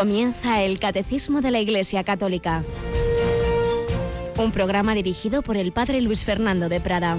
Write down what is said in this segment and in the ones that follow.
Comienza el Catecismo de la Iglesia Católica. Un programa dirigido por el Padre Luis Fernando de Prada.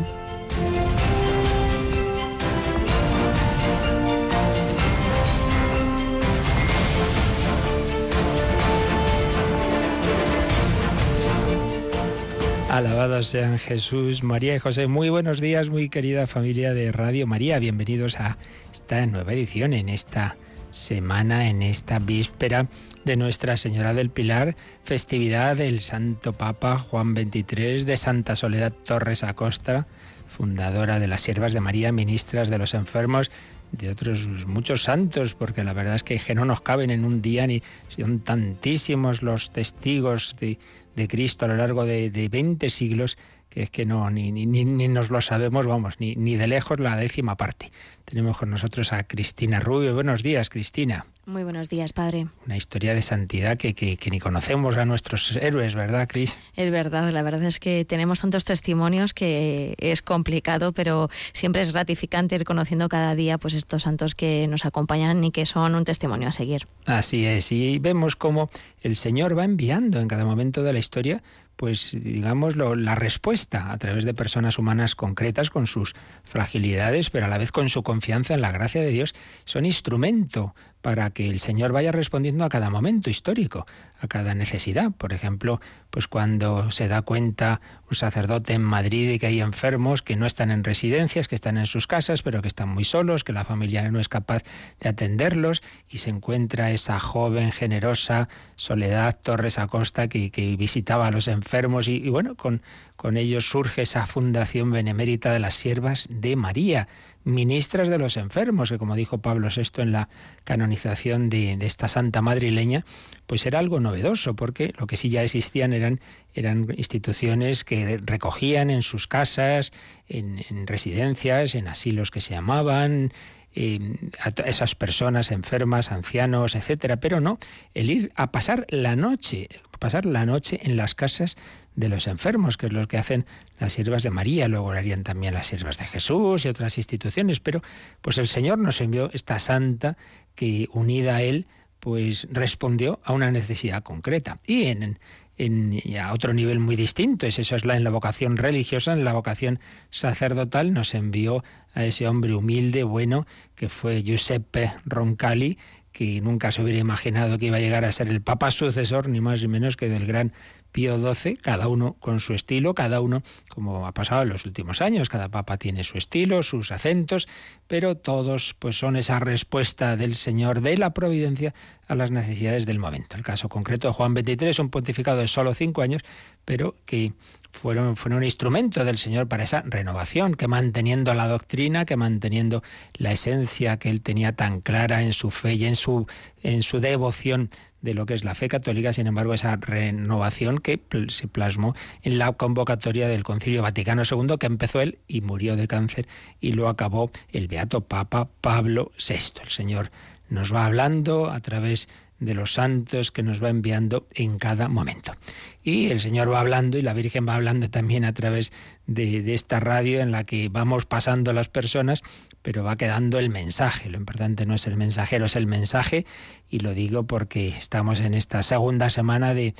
Alabados sean Jesús, María y José. Muy buenos días, muy querida familia de Radio María. Bienvenidos a esta nueva edición en esta semana, en esta víspera de Nuestra Señora del Pilar, festividad del Santo Papa Juan XXIII, de Santa Soledad Torres Acosta, fundadora de las Siervas de María, ministras de los enfermos, de otros muchos santos, porque la verdad es que no nos caben en un día ni son tantísimos los testigos de Cristo a lo largo de, de 20 siglos que es que no, ni, ni, ni, nos lo sabemos, vamos, ni, ni de lejos la décima parte. Tenemos con nosotros a Cristina Rubio. Buenos días, Cristina. Muy buenos días, padre. Una historia de santidad que, que, que, ni conocemos a nuestros héroes, ¿verdad, Cris? Es verdad, la verdad es que tenemos tantos testimonios que es complicado, pero siempre es gratificante ir conociendo cada día pues estos santos que nos acompañan y que son un testimonio a seguir. Así es, y vemos cómo el Señor va enviando en cada momento de la historia pues digamos, la respuesta a través de personas humanas concretas con sus fragilidades, pero a la vez con su confianza en la gracia de Dios, son instrumento para que el Señor vaya respondiendo a cada momento histórico, a cada necesidad. Por ejemplo, pues cuando se da cuenta un sacerdote en Madrid de que hay enfermos que no están en residencias, que están en sus casas, pero que están muy solos, que la familia no es capaz de atenderlos, y se encuentra esa joven, generosa Soledad Torres Acosta que, que visitaba a los enfermos y, bueno, con, con ellos surge esa fundación benemérita de las siervas de María ministras de los enfermos, que como dijo Pablo VI en la canonización de, de, esta santa madrileña, pues era algo novedoso, porque lo que sí ya existían eran, eran instituciones que recogían en sus casas, en, en residencias, en asilos que se llamaban, a esas personas enfermas, ancianos, etcétera, pero no, el ir a pasar la noche, pasar la noche en las casas de los enfermos, que es lo que hacen las siervas de María, luego lo harían también las siervas de Jesús y otras instituciones, pero pues el Señor nos envió esta santa que unida a él pues respondió a una necesidad concreta. Y en, en, a otro nivel muy distinto, es eso es la en la vocación religiosa, en la vocación sacerdotal nos envió a ese hombre humilde, bueno, que fue Giuseppe Roncalli, que nunca se hubiera imaginado que iba a llegar a ser el papa sucesor, ni más ni menos que del gran Pío XII, cada uno con su estilo, cada uno como ha pasado en los últimos años, cada papa tiene su estilo, sus acentos, pero todos pues son esa respuesta del Señor de la providencia a las necesidades del momento. El caso concreto de Juan XXIII, un pontificado de solo cinco años, pero que fueron, un instrumento del Señor para esa renovación, que manteniendo la doctrina, que manteniendo la esencia que él tenía tan clara en su fe y en su, en su devoción de lo que es la fe católica, sin embargo, esa renovación que se plasmó en la convocatoria del Concilio Vaticano II, que empezó él y murió de cáncer, y lo acabó el Beato Papa Pablo VI. El Señor nos va hablando a través de los santos que nos va enviando en cada momento. Y el Señor va hablando y la Virgen va hablando también a través de, de, esta radio en la que vamos pasando las personas, pero va quedando el mensaje. Lo importante no es el mensajero, es el mensaje. Y lo digo porque estamos en esta segunda semana de,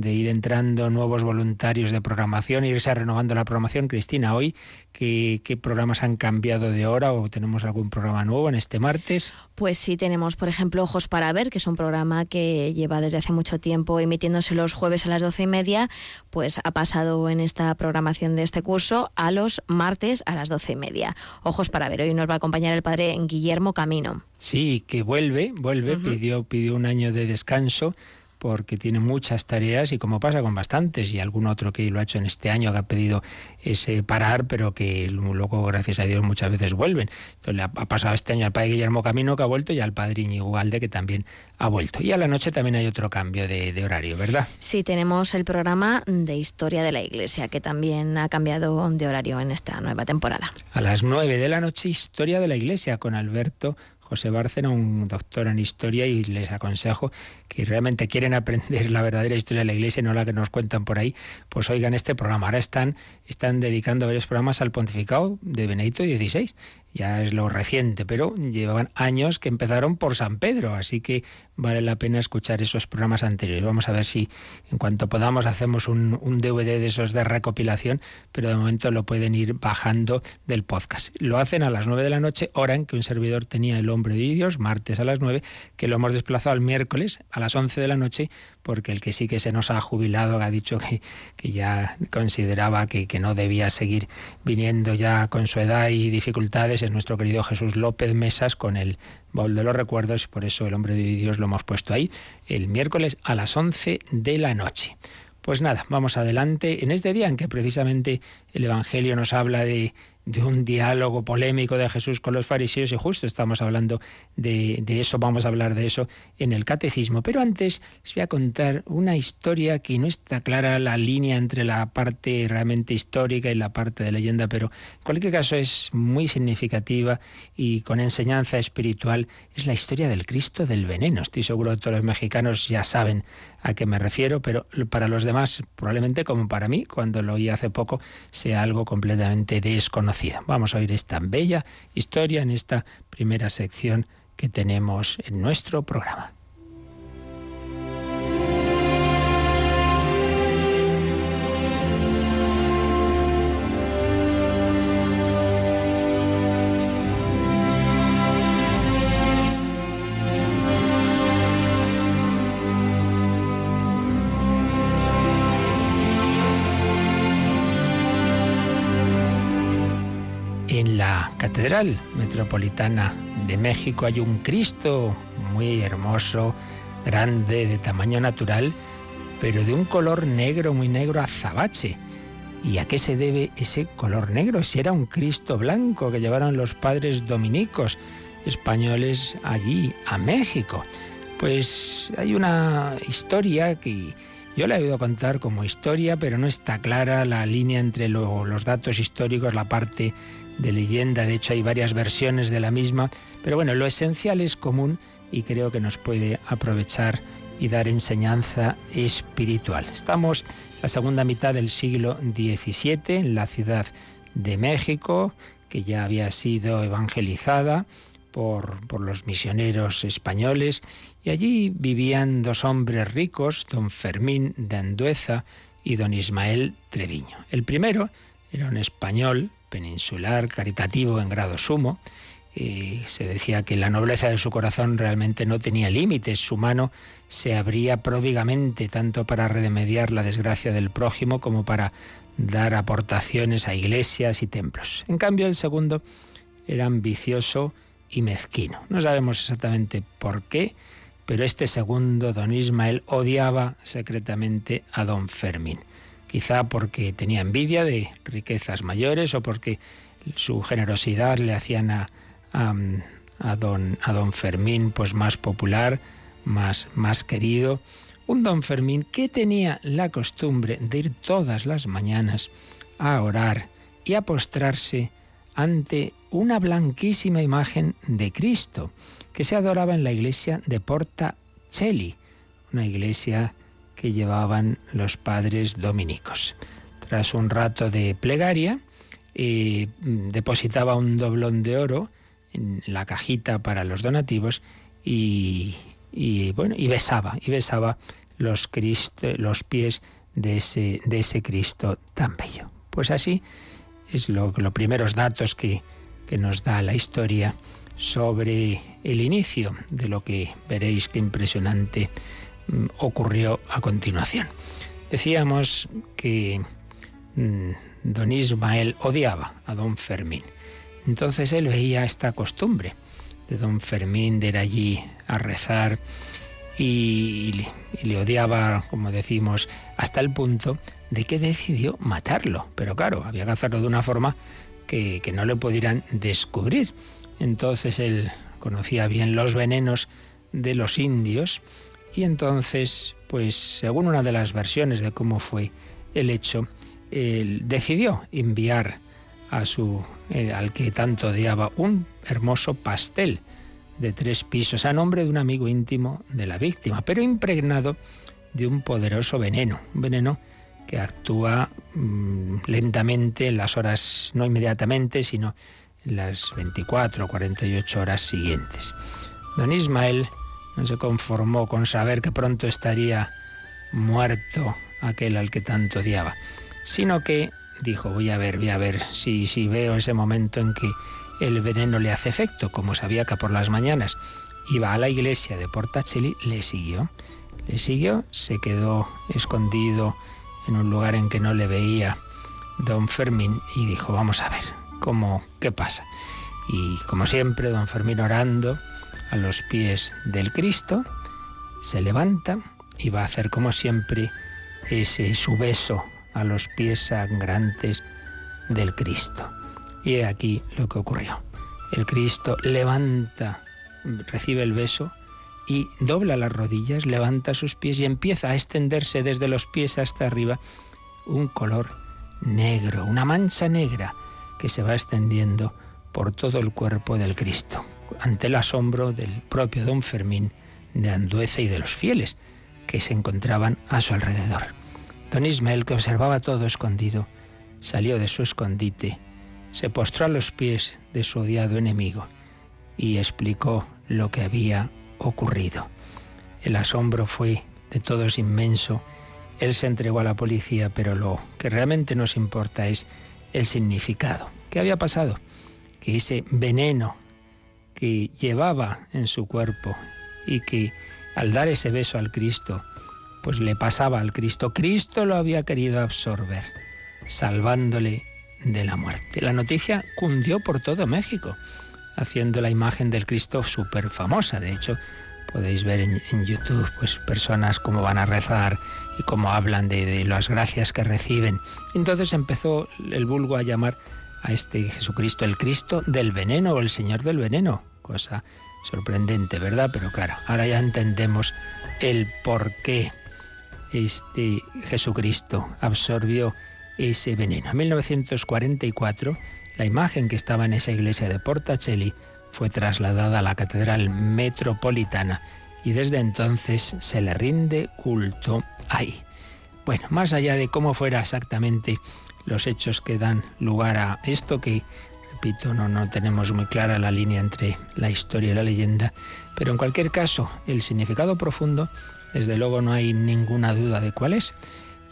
de ir entrando nuevos voluntarios de programación, irse renovando la programación. Cristina, hoy, ¿qué, ¿qué, programas han cambiado de hora o tenemos algún programa nuevo en este martes? Pues sí, tenemos, por ejemplo, Ojos para Ver, que es un programa que lleva desde hace mucho tiempo emitiéndose los jueves a las doce y media, pues ha pasado en esta programación de este curso a los martes a las doce y media. Ojos para Ver, hoy nos va a acompañar el padre Guillermo Camino. Sí, que vuelve, vuelve, uh -huh. pidió, pidió un año de descanso porque tiene muchas tareas y como pasa con bastantes y algún otro que lo ha hecho en este año que ha pedido ese parar pero que luego gracias a Dios muchas veces vuelven. Entonces le ha pasado este año al padre Guillermo Camino que ha vuelto y al padre Íñigo Galde que también ha vuelto. Y a la noche también hay otro cambio de, de horario ¿verdad? Sí tenemos el programa de historia de la iglesia que también ha cambiado de horario en esta nueva temporada. A las nueve de la noche historia de la iglesia con Alberto José Bárcena, un doctor en historia, y les aconsejo que realmente quieren aprender la verdadera historia de la Iglesia, no la que nos cuentan por ahí, pues oigan este programa. Ahora están, están dedicando varios programas al pontificado de Benedicto XVI ya es lo reciente, pero llevaban años que empezaron por San Pedro, así que vale la pena escuchar esos programas anteriores. Vamos a ver si en cuanto podamos hacemos un, DVD de esos de recopilación, pero de momento lo pueden ir bajando del podcast. Lo hacen a las 9 de la noche, hora en que un servidor tenía el hombre de Dios, martes a las 9, que lo hemos desplazado al miércoles a las 11 de la noche, porque el que sí que se nos ha jubilado ha dicho que, que ya consideraba que, que no debía seguir viniendo ya con su edad y dificultades nuestro querido Jesús López Mesas con el baúl de los recuerdos y por eso el hombre de Dios lo hemos puesto ahí el miércoles a las 11 de la noche. Pues nada, vamos adelante en este día en que precisamente el Evangelio nos habla de de un diálogo polémico de Jesús con los fariseos y justo estamos hablando de, eso, vamos a hablar de eso en el catecismo. Pero antes les voy a contar una historia que no está clara la línea entre la parte realmente histórica y la parte de leyenda, pero en cualquier caso es muy significativa y con enseñanza espiritual. Es la historia del Cristo del veneno. Estoy seguro que todos los mexicanos ya saben a qué me refiero, pero para los demás, probablemente como para mí, cuando lo oí hace poco, sea algo completamente desconocido. Vamos a oír esta bella historia en esta primera sección que tenemos en nuestro programa. Catedral Metropolitana de México hay un Cristo muy hermoso, grande, de tamaño natural, pero de un color negro, muy negro, azabache. ¿Y a qué se debe ese color negro? Si era un Cristo blanco que llevaron los padres dominicos españoles allí, a México. Pues hay una historia que yo la he oído contar como historia, pero no está clara la línea entre los datos históricos, la parte de leyenda, de hecho hay varias versiones de la misma, pero bueno, lo esencial es común y creo que nos puede aprovechar y dar enseñanza espiritual. Estamos en la segunda mitad del siglo XVII en la ciudad de México, que ya había sido evangelizada por, por, los misioneros españoles, y allí vivían dos hombres ricos, don Fermín de Andueza y don Ismael Treviño. El primero era un español peninsular, caritativo en grado sumo. Y se decía que la nobleza de su corazón realmente no tenía límites. Su mano se abría pródigamente tanto para remediar la desgracia del prójimo como para dar aportaciones a iglesias y templos. En cambio, el segundo era ambicioso y mezquino. No sabemos exactamente por qué, pero este segundo, don Ismael, odiaba secretamente a don Fermín quizá porque tenía envidia de riquezas mayores o porque su generosidad le hacían a, a, don, a don Fermín pues más popular, más, más querido. Un don Fermín que tenía la costumbre de ir todas las mañanas a orar y a postrarse ante una blanquísima imagen de Cristo que se adoraba en la iglesia de Porta Cheli, una iglesia que llevaban los padres dominicos. Tras un rato de plegaria, eh, depositaba un doblón de oro en la cajita para los donativos y, bueno y besaba y besaba los, pies de ese, de ese Cristo tan bello. Pues así es lo, los primeros datos que, que nos da la historia sobre el inicio de lo que veréis qué impresionante ocurrió a continuación. Decíamos que mm, don Ismael odiaba a don Fermín. Entonces él veía esta costumbre de don Fermín de ir allí a rezar y, le odiaba, como decimos, hasta el punto de que decidió matarlo. Pero claro, había que hacerlo de una forma que, que no le pudieran descubrir. Entonces él conocía bien los venenos de los indios y entonces, pues según una de las versiones de cómo fue el hecho, él decidió enviar a su eh, al que tanto odiaba un hermoso pastel de tres pisos a nombre de un amigo íntimo de la víctima, pero impregnado de un poderoso veneno, un veneno que actúa mm, lentamente en las horas, no inmediatamente, sino en las 24 o 48 horas siguientes. Don Ismael no se conformó con saber que pronto estaría muerto aquel al que tanto odiaba, sino que dijo, voy a ver, voy a ver si, si veo ese momento en que el veneno le hace efecto, como sabía que por las mañanas iba a la iglesia de Portacelli, le siguió. Le siguió, se quedó escondido en un lugar en que no le veía don Fermín y dijo, vamos a ver, ¿cómo, qué pasa? Y como siempre, don Fermín orando a los pies del Cristo, se levanta y va a hacer como siempre ese su beso a los pies sangrantes del Cristo. Y aquí lo que ocurrió. El Cristo levanta, recibe el beso y dobla las rodillas, levanta sus pies y empieza a extenderse desde los pies hasta arriba un color negro, una mancha negra que se va extendiendo por todo el cuerpo del Cristo, ante el asombro del propio don Fermín de Andueza y de los fieles que se encontraban a su alrededor. Don Ismael, que observaba todo escondido, salió de su escondite se postró a los pies de su odiado enemigo y explicó lo que había ocurrido. El asombro fue de todos inmenso. Él se entregó a la policía, pero lo que realmente nos importa es el significado. ¿Qué había pasado? Que ese veneno que llevaba en su cuerpo y que al dar ese beso al Cristo, pues le pasaba al Cristo. Cristo lo había querido absorber, salvándole de la muerte. La noticia cundió por todo México, haciendo la imagen del Cristo súper famosa. De hecho, podéis ver en, YouTube pues personas cómo van a rezar y cómo hablan de, de, las gracias que reciben. Entonces empezó el vulgo a llamar a este Jesucristo el Cristo del veneno o el Señor del veneno. Cosa sorprendente, ¿verdad? Pero claro, ahora ya entendemos el por qué este Jesucristo absorbió ese veneno. En 1944, la imagen que estaba en esa iglesia de Portacelli fue trasladada a la Catedral Metropolitana y desde entonces se le rinde culto ahí. Bueno, más allá de cómo fuera exactamente los hechos que dan lugar a esto, que repito, no, no tenemos muy clara la línea entre la historia y la leyenda, pero en cualquier caso, el significado profundo, desde luego no hay ninguna duda de cuál es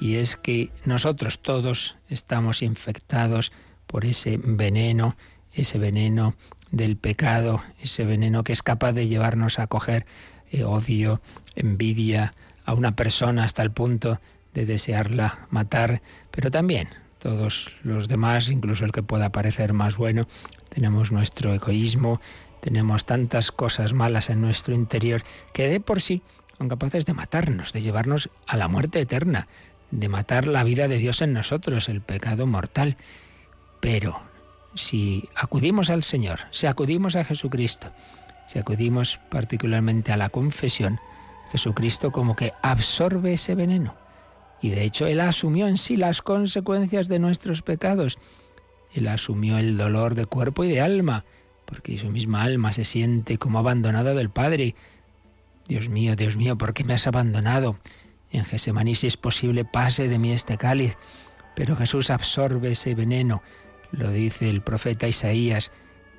y es que nosotros todos estamos infectados por ese veneno, ese veneno del pecado, ese veneno que es capaz de llevarnos a coger eh, odio, envidia a una persona hasta el punto de desearla matar, pero también todos los demás, incluso el que pueda parecer más bueno, tenemos nuestro egoísmo, tenemos tantas cosas malas en nuestro interior que de por sí son capaces de matarnos, de llevarnos a la muerte eterna, de matar la vida de Dios en nosotros, el pecado mortal. Pero si acudimos al Señor, si acudimos a Jesucristo, si acudimos particularmente a la confesión, Jesucristo como que absorbe ese veneno. Y de hecho Él asumió en sí las consecuencias de nuestros pecados. Él asumió el dolor de cuerpo y de alma, porque su misma alma se siente como abandonada del Padre. Dios mío, Dios mío, ¿por qué me has abandonado? En Gesemaní, si es posible, pase de mí este cáliz. Pero Jesús absorbe ese veneno, lo dice el profeta Isaías.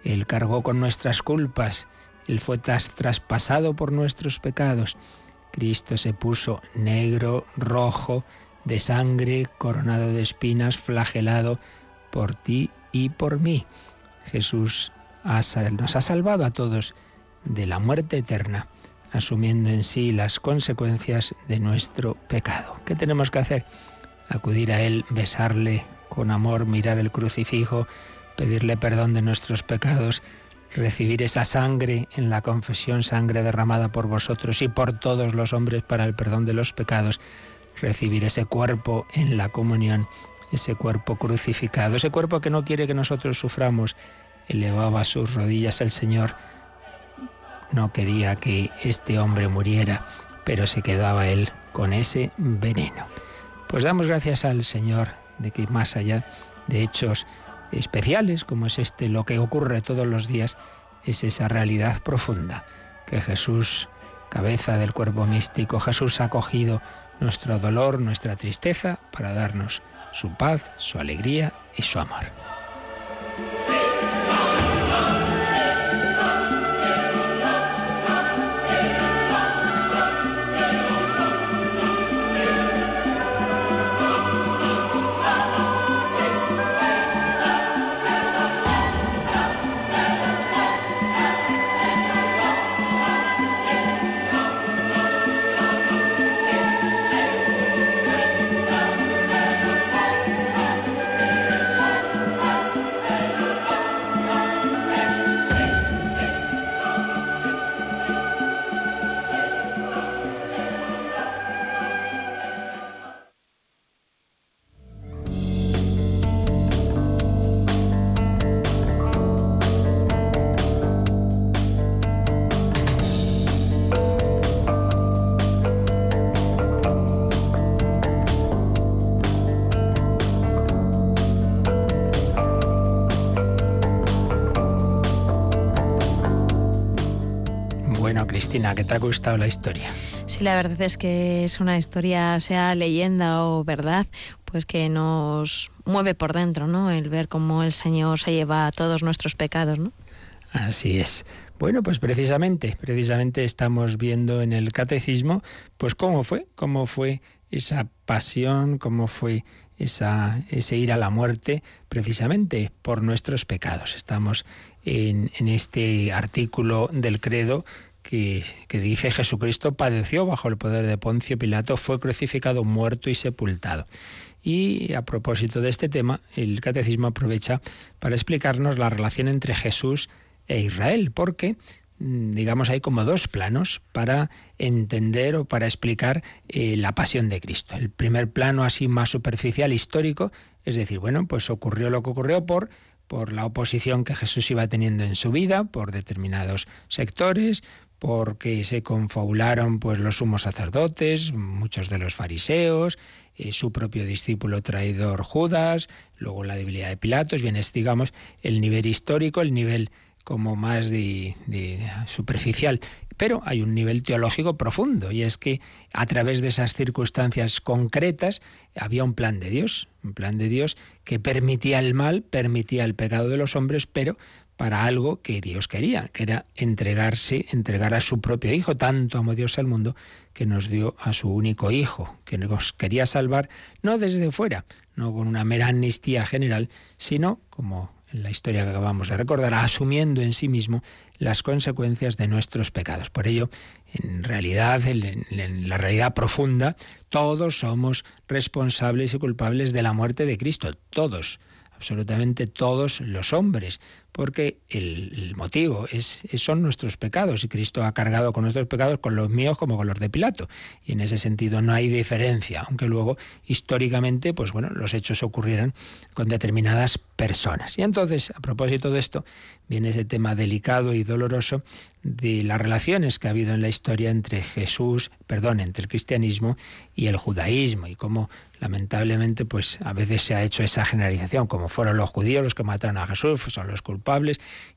Él cargó con nuestras culpas, Él fue traspasado por nuestros pecados. Cristo se puso negro, rojo, de sangre, coronado de espinas, flagelado por ti y por mí. Jesús nos ha salvado a todos de la muerte eterna asumiendo en sí las consecuencias de nuestro pecado. ¿Qué tenemos que hacer? Acudir a Él, besarle con amor, mirar el crucifijo, pedirle perdón de nuestros pecados, recibir esa sangre en la confesión, sangre derramada por vosotros y por todos los hombres para el perdón de los pecados, recibir ese cuerpo en la comunión, ese cuerpo crucificado, ese cuerpo que no quiere que nosotros suframos. Elevaba sus rodillas el Señor no quería que este hombre muriera, pero se quedaba él con ese veneno. Pues damos gracias al Señor de que más allá de hechos especiales, como es este, lo que ocurre todos los días, es esa realidad profunda, que Jesús, cabeza del cuerpo místico, Jesús ha cogido nuestro dolor, nuestra tristeza, para darnos su paz, su alegría y su amor. Te ha gustado la historia? Sí, la verdad es que es una historia, sea leyenda o verdad, pues que nos mueve por dentro, ¿no? El ver cómo el Señor se lleva todos nuestros pecados, ¿no? Así es. Bueno, pues precisamente, precisamente estamos viendo en el catecismo, pues cómo fue, cómo fue esa pasión, cómo fue esa, ese ir a la muerte, precisamente por nuestros pecados. Estamos en, en este artículo del credo que, dice Jesucristo padeció bajo el poder de Poncio Pilato, fue crucificado, muerto y sepultado. Y a propósito de este tema, el catecismo aprovecha para explicarnos la relación entre Jesús e Israel, porque mm, digamos, hay como dos planos para entender o para explicar eh, la pasión de Cristo. El primer plano así más superficial, histórico, es decir, bueno, pues ocurrió lo que ocurrió por por la oposición que Jesús iba teniendo en su vida, por determinados sectores, porque se confabularon pues los sumos sacerdotes, muchos de los fariseos, eh, su propio discípulo traidor Judas, luego la debilidad de Pilatos, bien es digamos el nivel histórico, el nivel como más de, superficial. Pero hay un nivel teológico profundo y es que a través de esas circunstancias concretas había un plan de Dios, un plan de Dios que permitía el mal, permitía el pecado de los hombres, pero para algo que Dios quería, que era entregarse, entregar a su propio Hijo. Tanto amó Dios al mundo que nos dio a su único Hijo, que nos quería salvar no desde fuera, no con una mera amnistía general, sino, como en la historia que acabamos de recordar, asumiendo en sí mismo las consecuencias de nuestros pecados. Por ello, en realidad, en, la realidad profunda, todos somos responsables y culpables de la muerte de Cristo, todos absolutamente todos los hombres, porque el, motivo es, son nuestros pecados y Cristo ha cargado con nuestros pecados, con los míos como con los de Pilato. Y en ese sentido no hay diferencia, aunque luego históricamente, pues bueno, los hechos ocurrieran con determinadas personas. Y entonces, a propósito de esto, viene ese tema delicado y doloroso de las relaciones que ha habido en la historia entre Jesús, perdón, entre el cristianismo y el judaísmo y cómo lamentablemente pues a veces se ha hecho esa generalización, como fueron los judíos los que mataron a Jesús, son los culpables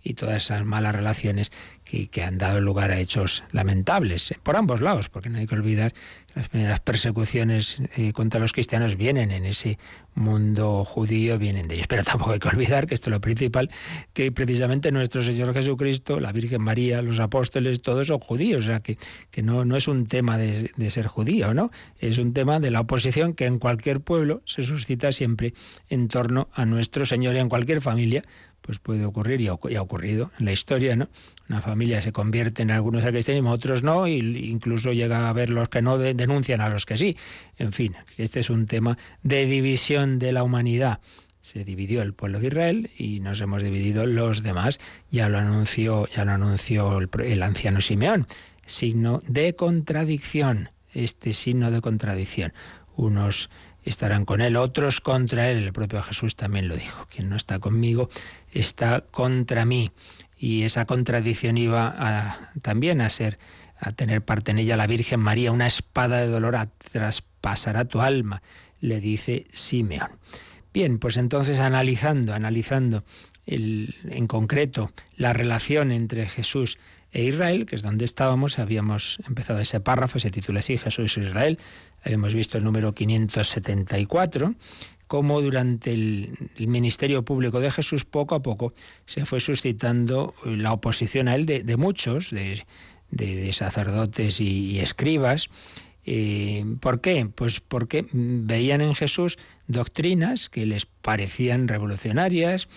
y todas esas malas relaciones que, que han dado lugar a hechos lamentables por ambos lados, porque no hay que olvidar las primeras persecuciones eh, contra los cristianos vienen en ese mundo judío, vienen de ellos. Pero tampoco hay que olvidar que esto es lo principal, que precisamente nuestro Señor Jesucristo, la Virgen María, los apóstoles, todos son judíos. O sea, que, que no, no es un tema de, de ser judío, ¿no? Es un tema de la oposición que en cualquier pueblo se suscita siempre en torno a nuestro Señor y en cualquier familia pues puede ocurrir y ha ocurrido en la historia, ¿no? Una familia se convierte en algunos al cristianismo, otros no, e incluso llega a haber los que no denuncian a los que sí. En fin, este es un tema de división de la humanidad. Se dividió el pueblo de Israel y nos hemos dividido los demás. Ya lo anunció, ya lo anunció el, el anciano Simeón. Signo de contradicción. Este signo de contradicción. Unos estarán con él, otros contra él. El propio Jesús también lo dijo. Quien no está conmigo está contra mí. Y esa contradicción iba también a ser, a tener parte en ella la Virgen María. Una espada de dolor traspasará tu alma, le dice Simeón. Bien, pues entonces analizando, analizando en concreto la relación entre Jesús e Israel, que es donde estábamos, habíamos empezado ese párrafo, se titula así, Jesús e Israel, habíamos visto el número 574, cómo durante el, ministerio público de Jesús poco a poco se fue suscitando la oposición a él de, muchos, de, sacerdotes y, escribas. Eh, ¿Por qué? Pues porque veían en Jesús doctrinas que les parecían revolucionarias,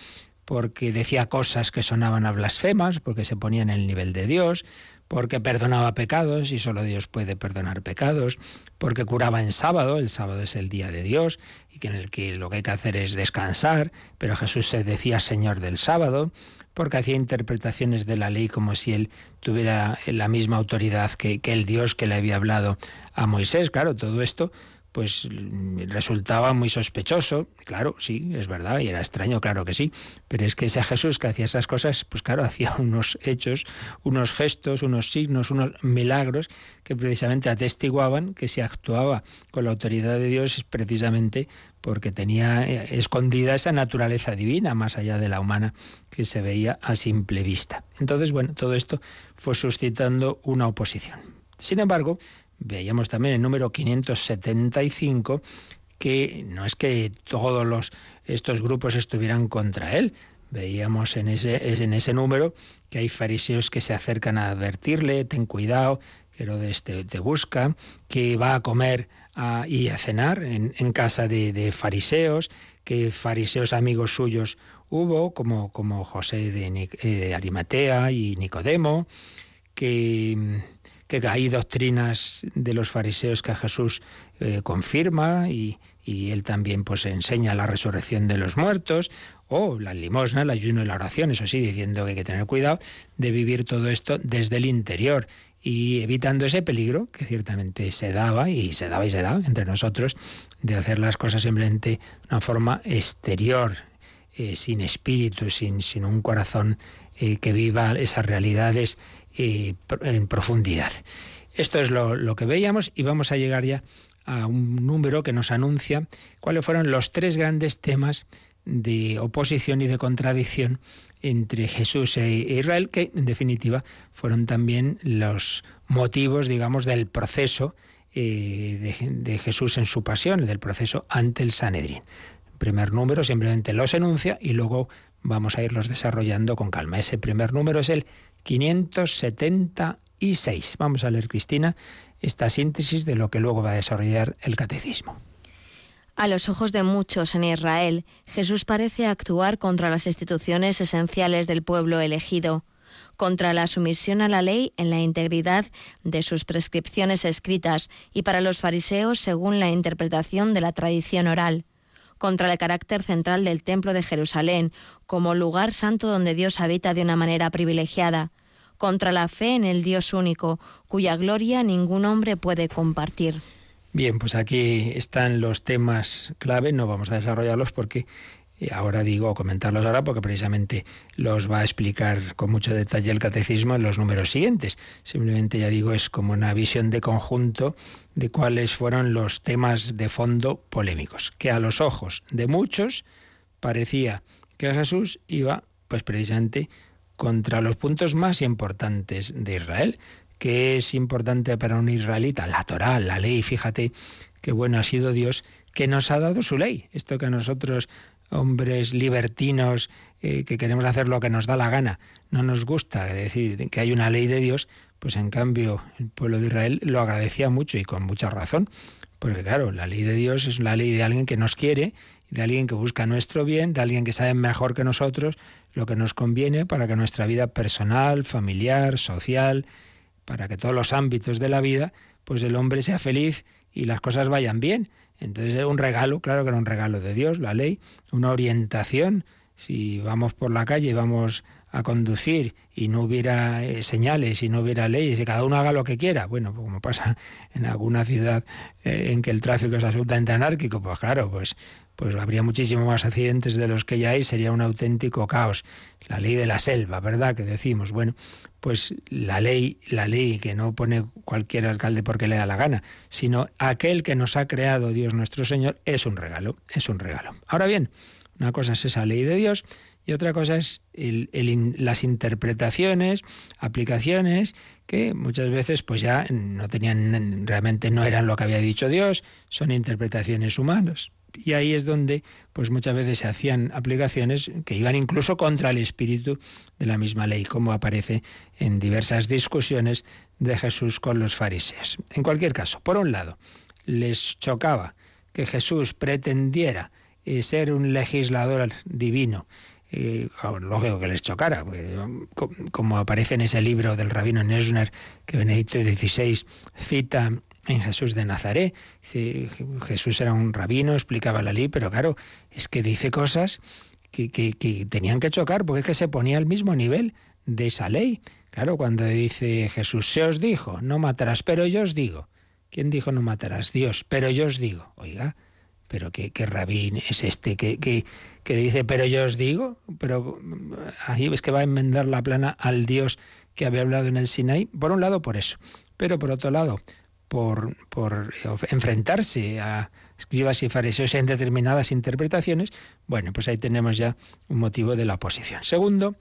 porque decía cosas que sonaban a blasfemas, porque se ponía en el nivel de Dios, porque perdonaba pecados y solo Dios puede perdonar pecados, porque curaba en sábado, el sábado es el día de Dios y que en el que lo que hay que hacer es descansar, pero Jesús se decía Señor del sábado, porque hacía interpretaciones de la ley como si él tuviera la misma autoridad que, que el Dios que le había hablado a Moisés. Claro, todo esto pues resultaba muy sospechoso. Claro, sí, es verdad, y era extraño, claro que sí. Pero es que ese Jesús que hacía esas cosas, pues claro, hacía unos hechos, unos gestos, unos signos, unos milagros que precisamente atestiguaban que se actuaba con la autoridad de Dios es precisamente porque tenía eh, escondida esa naturaleza divina más allá de la humana que se veía a simple vista. Entonces, bueno, todo esto fue suscitando una oposición. Sin embargo, Veíamos también el número 575 que no es que todos los, estos grupos estuvieran contra él. Veíamos en ese, en ese número que hay fariseos que se acercan a advertirle, ten cuidado, que Herodes te, te busca, que va a comer y a cenar en, casa de, fariseos, que fariseos amigos suyos hubo, como, como José de, eh, de Arimatea y Nicodemo, que que hay doctrinas de los fariseos que Jesús eh, confirma y, él también pues enseña la resurrección de los muertos o la limosna, el ayuno y la oración, eso sí, diciendo que hay que tener cuidado de vivir todo esto desde el interior y evitando ese peligro que ciertamente se daba y se daba y se da entre nosotros de hacer las cosas simplemente de una forma exterior, eh, sin espíritu, sin, sin un corazón eh, que viva esas realidades en profundidad. Esto es lo, que veíamos y vamos a llegar ya a un número que nos anuncia cuáles fueron los tres grandes temas de oposición y de contradicción entre Jesús e Israel, que en definitiva fueron también los motivos, digamos, del proceso eh, de, de, Jesús en su pasión, del proceso ante el Sanedrín. El primer número simplemente los enuncia y luego vamos a irlos desarrollando con calma. Ese primer número es el 576. Vamos a leer, Cristina, esta síntesis de lo que luego va a desarrollar el catecismo. A los ojos de muchos en Israel, Jesús parece actuar contra las instituciones esenciales del pueblo elegido, contra la sumisión a la ley en la integridad de sus prescripciones escritas y para los fariseos según la interpretación de la tradición oral contra el carácter central del Templo de Jerusalén, como lugar santo donde Dios habita de una manera privilegiada, contra la fe en el Dios único, cuya gloria ningún hombre puede compartir. Bien, pues aquí están los temas clave, no vamos a desarrollarlos porque ahora digo comentarlos ahora porque precisamente los va a explicar con mucho detalle el catecismo en los números siguientes. Simplemente ya digo, es como una visión de conjunto de cuáles fueron los temas de fondo polémicos, que a los ojos de muchos parecía que Jesús iba pues precisamente contra los puntos más importantes de Israel, que es importante para un israelita, la Torá, la ley, fíjate qué bueno ha sido Dios que nos ha dado su ley. Esto que a nosotros hombres libertinos eh, que queremos hacer lo que nos da la gana. No nos gusta decir que hay una ley de Dios, pues en cambio el pueblo de Israel lo agradecía mucho y con mucha razón. Porque claro, la ley de Dios es la ley de alguien que nos quiere, de alguien que busca nuestro bien, de alguien que sabe mejor que nosotros lo que nos conviene para que nuestra vida personal, familiar, social, para que todos los ámbitos de la vida, pues el hombre sea feliz y las cosas vayan bien. Entonces es un regalo, claro que era un regalo de Dios, la ley, una orientación. Si vamos por la calle y vamos a conducir y no hubiera eh, señales y no hubiera leyes y cada uno haga lo que quiera, bueno, pues como pasa en alguna ciudad eh, en que el tráfico es absolutamente anárquico, pues claro, pues pues habría muchísimo más accidentes de los que ya hay, sería un auténtico caos. La ley de la selva, ¿verdad? Que decimos, bueno, pues la ley, la ley que no pone cualquier alcalde porque le da la gana, sino aquel que nos ha creado Dios nuestro Señor es un regalo, es un regalo. Ahora bien, Una cosa es esa ley de Dios y otra cosa es las interpretaciones, aplicaciones que muchas veces pues ya no tenían realmente no eran lo que había dicho Dios, son interpretaciones humanas. Y ahí es donde pues muchas veces se hacían aplicaciones que iban incluso contra el espíritu de la misma ley, como aparece en diversas discusiones de Jesús con los fariseos. En cualquier caso, por un lado, les chocaba que Jesús pretendiera eh, ser un legislador divino y lógico que les chocara, como aparece en ese libro del rabino Nesner que Benedicto XVI cita en Jesús de Nazaret. Jesús era un rabino, explicaba la ley, pero claro, es que dice cosas que, tenían que chocar, porque es que se ponía al mismo nivel de esa ley. Claro, cuando dice Jesús, se os dijo, no matarás, pero yo os digo. ¿Quién dijo no matarás? Dios, pero yo os digo. Oiga, pero qué, rabín es este que, que, que, dice, pero yo os digo, pero ahí es que va a enmendar la plana al Dios que había hablado en el Sinaí, por un lado por eso, pero por otro lado, por, por enfrentarse a escribas y fariseos en determinadas interpretaciones, bueno, pues ahí tenemos ya un motivo de la oposición. Segundo,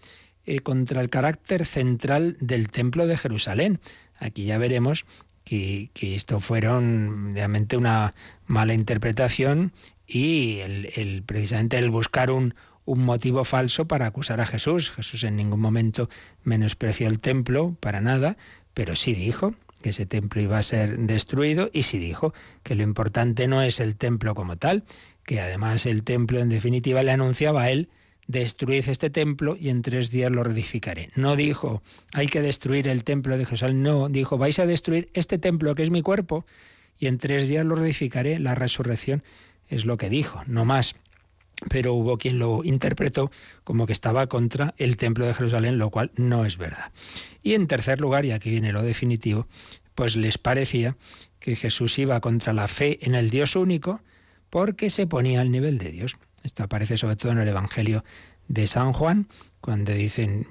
eh, contra el carácter central del templo de Jerusalén. Aquí ya veremos que, esto fueron realmente una mala interpretación y el, precisamente el buscar un, un motivo falso para acusar a Jesús. Jesús en ningún momento menospreció el templo, para nada, pero sí dijo que ese templo iba a ser destruido y sí dijo que lo importante no es el templo como tal, que además el templo en definitiva le anunciaba a él destruid este templo y en tres días lo reedificaré. No dijo, hay que destruir el templo de Jerusalén, no, dijo, vais a destruir este templo que es mi cuerpo y en tres días lo reedificaré. La resurrección es lo que dijo, no más. Pero hubo quien lo interpretó como que estaba contra el templo de Jerusalén, lo cual no es verdad. Y en tercer lugar, y aquí viene lo definitivo, pues les parecía que Jesús iba contra la fe en el Dios único porque se ponía al nivel de Dios. Esto aparece sobre todo en el Evangelio de San Juan, cuando dicen,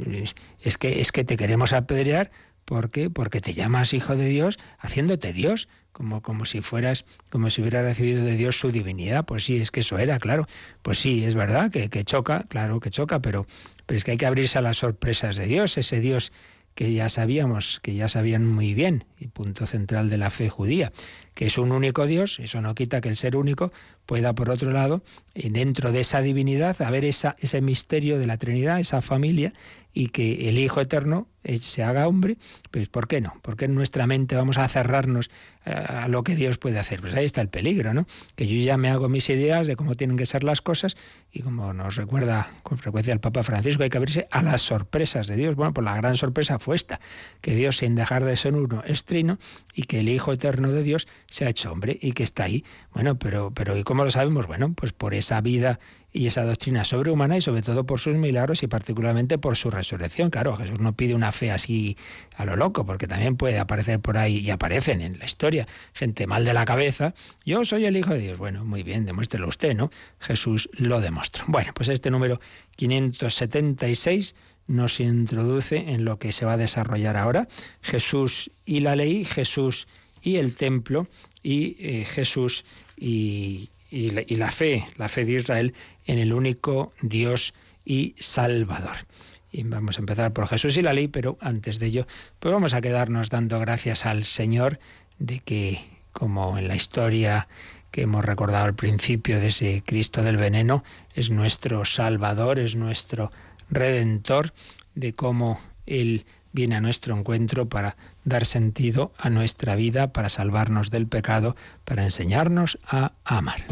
es que, es que te queremos apedrear ¿Por qué? Porque te llamas hijo de Dios haciéndote Dios, como, como si fueras, como si hubiera recibido de Dios su divinidad. Pues sí, es que eso era, claro. Pues sí, es verdad que, que choca, claro que choca, pero, pero es que hay que abrirse a las sorpresas de Dios, ese Dios que ya sabíamos, que ya sabían muy bien, y punto central de la fe judía, que es un único Dios, eso no quita que el ser único pueda, por otro lado, dentro de esa divinidad, haber esa, ese misterio de la Trinidad, esa familia, y que el Hijo Eterno eh, se haga hombre, pues ¿por qué no? ¿Por qué en nuestra mente vamos a cerrarnos eh, a lo que Dios puede hacer? Pues ahí está el peligro, ¿no? Que yo ya me hago mis ideas de cómo tienen que ser las cosas y como nos recuerda con frecuencia el Papa Francisco, hay que abrirse a las sorpresas de Dios. Bueno, pues la gran sorpresa fue esta, que Dios sin dejar de ser uno es trino y que el Hijo Eterno de Dios se ha hecho hombre y que está ahí. Bueno, pero, pero ¿y cómo lo sabemos? Bueno, pues por esa vida y esa doctrina sobrehumana y sobre todo por sus milagros y particularmente por su resurrección. Claro, Jesús no pide una fe así a lo loco, porque también puede aparecer por ahí y aparecen en la historia gente mal de la cabeza. Yo soy el Hijo de Dios. Bueno, muy bien, demuéstrelo usted, ¿no? Jesús lo demostró. Bueno, pues este número 576 nos introduce en lo que se va a desarrollar ahora. Jesús y la ley, Jesús y el templo y eh, Jesús y, y la, fe, la fe de Israel en el único Dios y Salvador. Y vamos a empezar por Jesús y la ley, pero antes de ello, pues vamos a quedarnos dando gracias al Señor de que, como en la historia que hemos recordado al principio de ese Cristo del veneno, es nuestro Salvador, es nuestro Redentor, de cómo Él viene a nuestro encuentro para dar sentido a nuestra vida, para salvarnos del pecado, para enseñarnos a amar.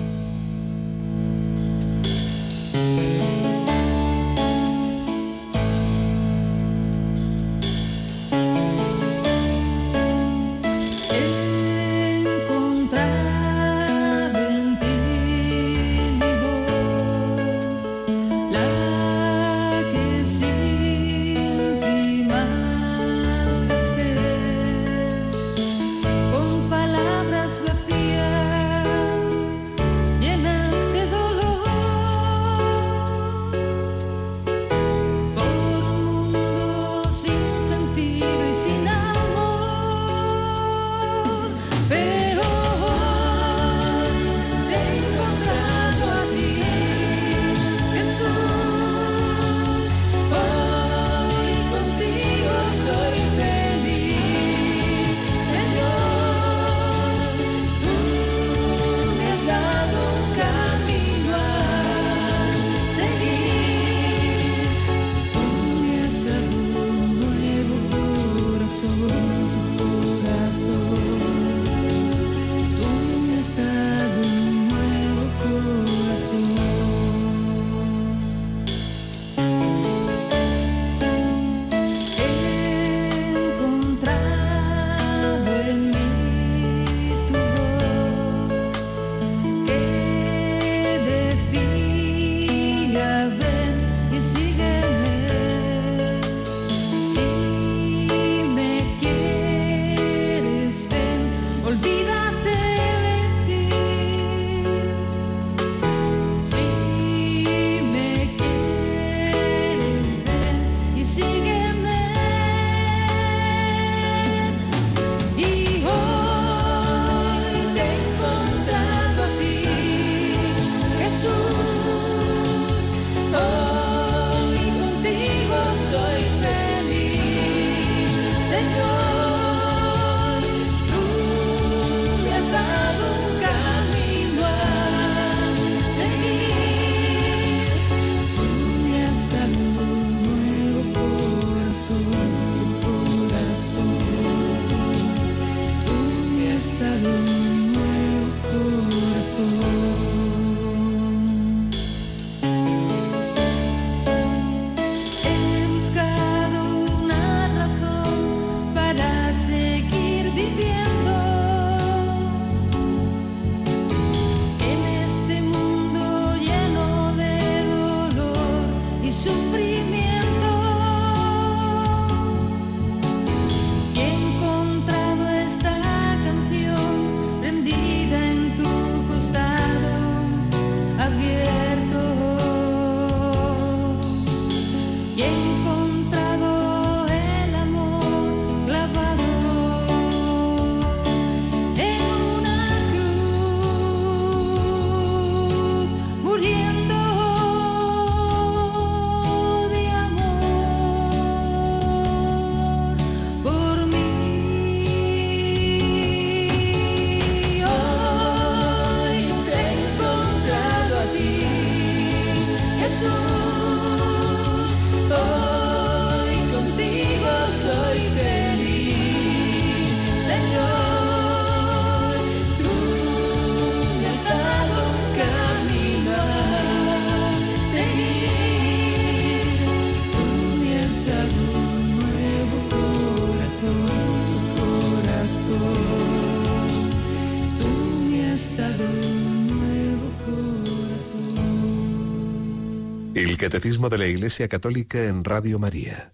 Catecismo de la Iglesia Católica en Radio María.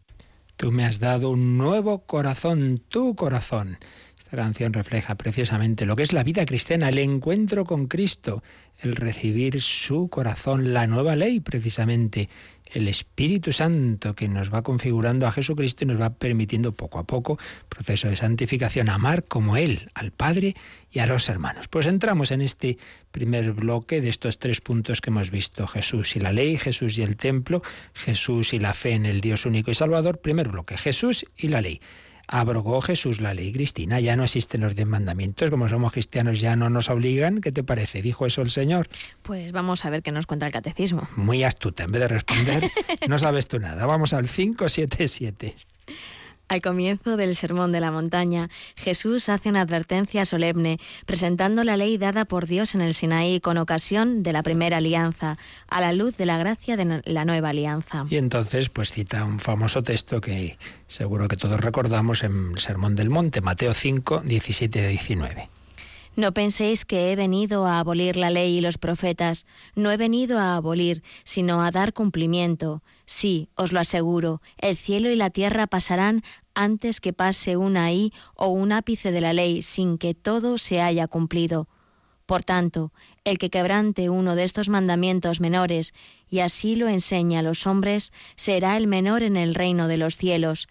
Tú me has dado un nuevo corazón, tu corazón. Esta canción refleja preciosamente lo que es la vida cristiana, el encuentro con Cristo, el recibir su corazón, la nueva ley precisamente, el Espíritu Santo que nos va configurando a Jesucristo y nos va permitiendo poco a poco, proceso de santificación, amar como Él, al Padre y a los hermanos. Pues entramos en este primer bloque de estos tres puntos que hemos visto, Jesús y la ley, Jesús y el templo, Jesús y la fe en el Dios único y Salvador. Primer bloque, Jesús y la ley abrogó Jesús la ley, Cristina, ya no existen los diez mandamientos, como somos cristianos ya no nos obligan, ¿qué te parece? ¿Dijo eso el Señor? Pues vamos a ver qué nos cuenta el catecismo. Muy astuta, en vez de responder, no sabes tú nada. Vamos al 577. Al comienzo del Sermón de la Montaña, Jesús hace una advertencia solemne, presentando la ley dada por Dios en el Sinaí con ocasión de la primera alianza, a la luz de la gracia de la nueva alianza. Y entonces, pues cita un famoso texto que seguro que todos recordamos en el Sermón del Monte, Mateo 5, 17 19. No penséis que he venido a abolir la ley y los profetas. No he venido a abolir, sino a dar cumplimiento. Sí, os lo aseguro, el cielo y la tierra pasarán antes que pase una i o un ápice de la ley sin que todo se haya cumplido. Por tanto, el que quebrante uno de estos mandamientos menores y así lo enseña a los hombres, será el menor en el reino de los cielos,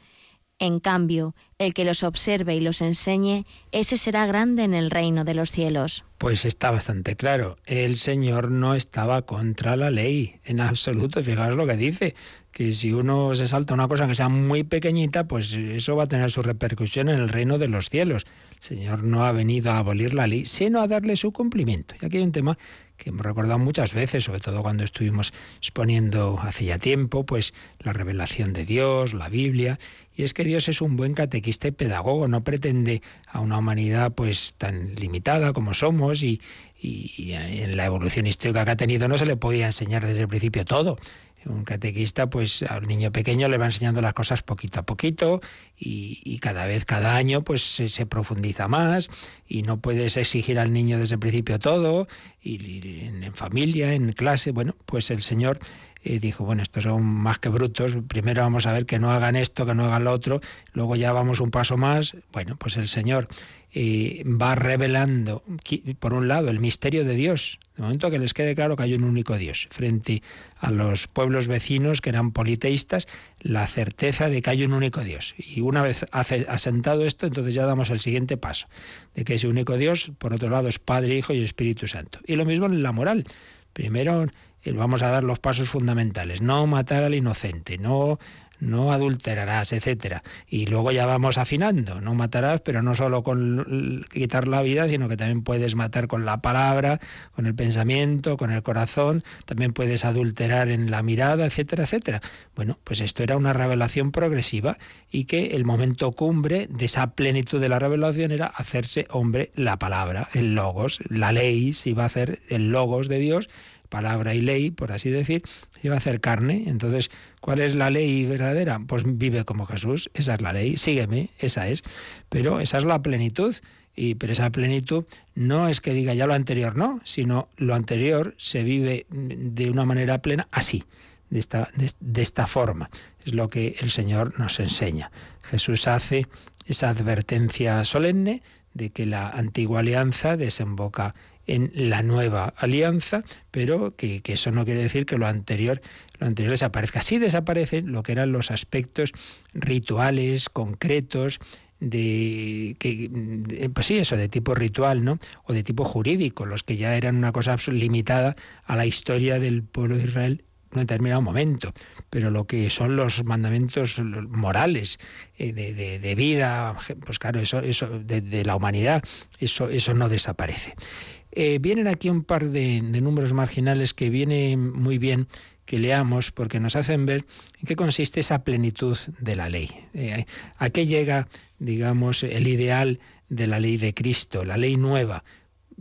en cambio, el que los observe y los enseñe, ese será grande en el reino de los cielos. Pues está bastante claro. El Señor no estaba contra la ley, en absoluto. Fijaos lo que dice, que si uno se salta una cosa que sea muy pequeñita, pues eso va a tener su repercusión en el reino de los cielos. El Señor no ha venido a abolir la ley, sino a darle su cumplimiento. Y aquí hay un tema que hemos recordado muchas veces, sobre todo cuando estuvimos exponiendo hace ya tiempo, pues la revelación de Dios, la Biblia, y es que Dios es un buen catequista y pedagogo, no pretende a una humanidad pues tan limitada como somos y, y en la evolución histórica que ha tenido no se le podía enseñar desde el principio todo. Un catequista, pues al niño pequeño le va enseñando las cosas poquito a poquito y, cada vez, cada año, pues se, profundiza más y no puedes exigir al niño desde el principio todo y, en, familia, en clase. Bueno, pues el Señor eh, dijo, bueno, estos son más que brutos, primero vamos a ver que no hagan esto, que no hagan lo otro, luego ya vamos un paso más. Bueno, pues el Señor va revelando, por un lado, el misterio de Dios, de momento que les quede claro que hay un único Dios, frente a los pueblos vecinos que eran politeístas, la certeza de que hay un único Dios. Y una vez asentado esto, entonces ya damos el siguiente paso, de que ese único Dios, por otro lado, es Padre, Hijo y Espíritu Santo. Y lo mismo en la moral. Primero vamos a dar los pasos fundamentales, no matar al inocente, no no adulterarás, etcétera. Y luego ya vamos afinando, no matarás, pero no solo con quitar la vida, sino que también puedes matar con la palabra, con el pensamiento, con el corazón, también puedes adulterar en la mirada, etcétera, etcétera. Bueno, pues esto era una revelación progresiva y que el momento cumbre de esa plenitud de la revelación era hacerse hombre la palabra, el logos, la ley se iba a hacer el logos de Dios palabra y ley, por así decir, iba a hacer carne. Entonces, ¿cuál es la ley verdadera? Pues vive como Jesús, esa es la ley, sígueme, esa es. Pero esa es la plenitud. Y, pero esa plenitud no es que diga ya lo anterior, no, sino lo anterior se vive de una manera plena así, de esta, de esta forma. Es lo que el Señor nos enseña. Jesús hace esa advertencia solemne de que la antigua alianza desemboca en la nueva alianza, pero que, eso no quiere decir que lo anterior, lo anterior desaparezca. Sí desaparecen lo que eran los aspectos rituales, concretos, de que pues sí eso de tipo ritual no o de tipo jurídico los que ya eran una cosa limitada a la historia del pueblo de Israel en un determinado momento, pero lo que son los mandamientos morales eh, de, vida, pues claro, eso, eso de, la humanidad, eso, eso no desaparece. Eh, vienen aquí un par de, números marginales que viene muy bien que leamos porque nos hacen ver en qué consiste esa plenitud de la ley. Eh, ¿A qué llega, digamos, el ideal de la ley de Cristo, la ley nueva?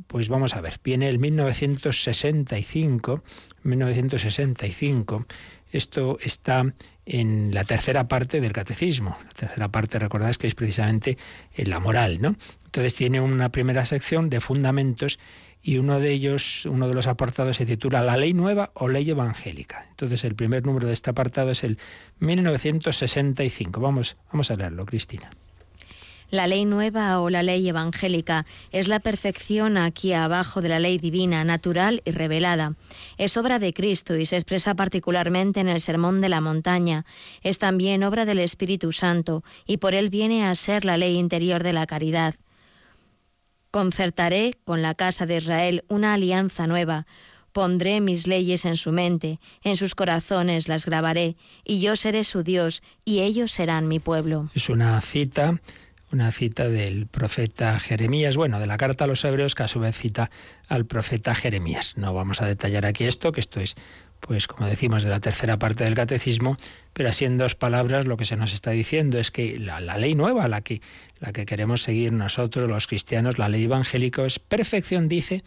Pues vamos a ver, viene el 1965, 1965, esto está en la tercera parte del catecismo. La tercera parte, recordáis que es precisamente la moral, ¿no? Entonces tiene una primera sección de fundamentos y uno de ellos, uno de los apartados se titula La ley nueva o ley evangélica. Entonces el primer número de este apartado es el 1965. Vamos, vamos a leerlo, Cristina. La ley nueva o la ley evangélica es la perfección aquí abajo de la ley divina, natural y revelada. Es obra de Cristo y se expresa particularmente en el Sermón de la Montaña. Es también obra del Espíritu Santo y por él viene a ser la ley interior de la caridad. Concertaré con la casa de Israel una alianza nueva. Pondré mis leyes en su mente, en sus corazones las grabaré, y yo seré su Dios, y ellos serán mi pueblo. Es una cita una cita del profeta Jeremías, bueno, de la carta a los hebreos que a su vez cita al profeta Jeremías. No vamos a detallar aquí esto, que esto es, pues como decimos, de la tercera parte del catecismo, pero así en dos palabras lo que se nos está diciendo es que la, ley nueva, la que, la que queremos seguir nosotros los cristianos, la ley evangélica, es perfección, dice,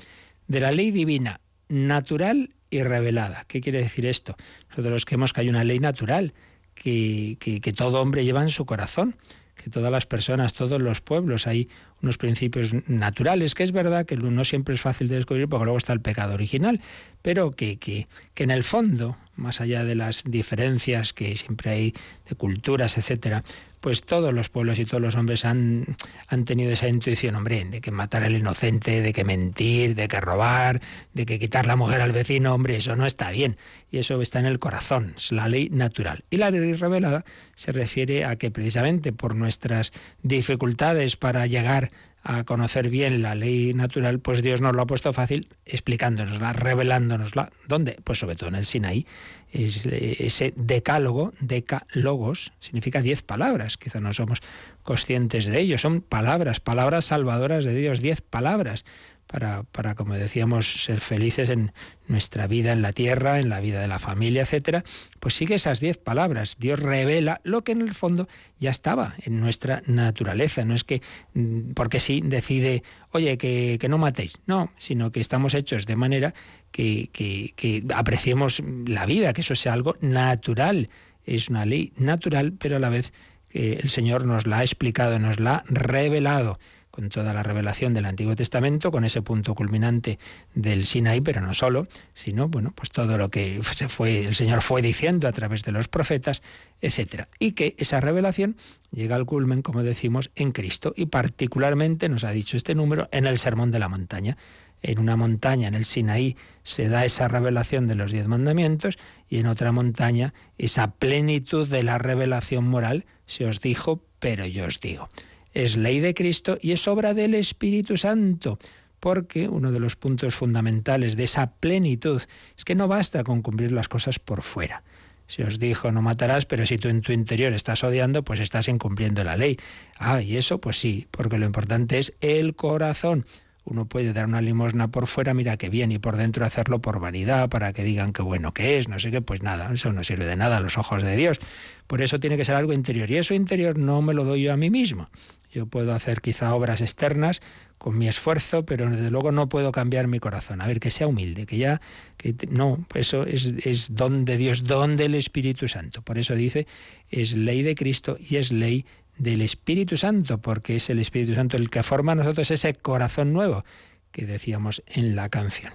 de la ley divina, natural y revelada. ¿Qué quiere decir esto? Nosotros creemos que hay una ley natural que, que, que todo hombre lleva en su corazón que todas las personas, todos los pueblos, hay unos principios naturales, que es verdad que no siempre es fácil de descubrir porque luego está el pecado original, pero que, que, que en el fondo, más allá de las diferencias que siempre hay de culturas, etcétera, pues todos los pueblos y todos los hombres han, han tenido esa intuición, hombre, de que matar al inocente, de que mentir, de que robar, de que quitar la mujer al vecino, hombre, eso no está bien. Y eso está en el corazón, es la ley natural. Y la ley revelada se refiere a que precisamente por nuestras dificultades para llegar a conocer bien la ley natural, pues Dios nos lo ha puesto fácil explicándonosla, revelándonosla. ¿Dónde? Pues sobre todo en el Sinaí. ese decálogo, decálogos, significa diez palabras. Quizá no somos conscientes de ello. Son palabras, palabras salvadoras de Dios, diez palabras para, para, como decíamos, ser felices en nuestra vida en la tierra, en la vida de la familia, etcétera, pues sigue esas diez palabras. Dios revela lo que en el fondo ya estaba en nuestra naturaleza. No es que, mm, porque sí, decide, oye, que, que no matéis. No, sino que estamos hechos de manera que, que, que apreciemos la vida, que eso sea algo natural. Es una ley natural, pero a la vez que el Señor nos la ha explicado, nos la ha revelado con toda la revelación del Antiguo Testamento, con ese punto culminante del Sinaí, pero no solo, sino bueno, pues todo lo que se fue, el Señor fue diciendo a través de los profetas, etcétera. Y que esa revelación llega al culmen, como decimos, en Cristo, y particularmente, nos ha dicho este número, en el Sermón de la Montaña. En una montaña, en el Sinaí, se da esa revelación de los diez mandamientos, y en otra montaña, esa plenitud de la revelación moral, se os dijo, pero yo os digo es ley de Cristo y es obra del Espíritu Santo. Porque uno de los puntos fundamentales de esa plenitud es que no basta con cumplir las cosas por fuera. Se os dijo no matarás, pero si tú en tu interior estás odiando, pues estás incumpliendo la ley. Ah, y eso pues sí, porque lo importante es el corazón. Uno puede dar una limosna por fuera, mira qué bien, y por dentro hacerlo por vanidad, para que digan qué bueno que es, no sé qué, pues nada, eso no sirve de nada a los ojos de Dios. Por eso tiene que ser algo interior, y eso interior no me lo doy yo a mí mismo. Yo puedo hacer quizá obras externas con mi esfuerzo, pero desde luego no puedo cambiar mi corazón. A ver, que sea humilde, que ya, que no, eso es, es don de Dios, don del Espíritu Santo. Por eso dice, es ley de Cristo y es ley del Espíritu Santo, porque es el Espíritu Santo el que forma a nosotros ese corazón nuevo que decíamos en la canción.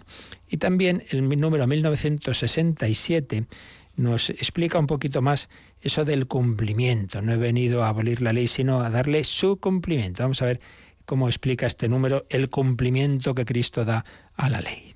Y también el número 1967 nos explica un poquito más eso del cumplimiento. No he venido a abolir la ley, sino a darle su cumplimiento. Vamos a ver cómo explica este número el cumplimiento que Cristo da a la ley.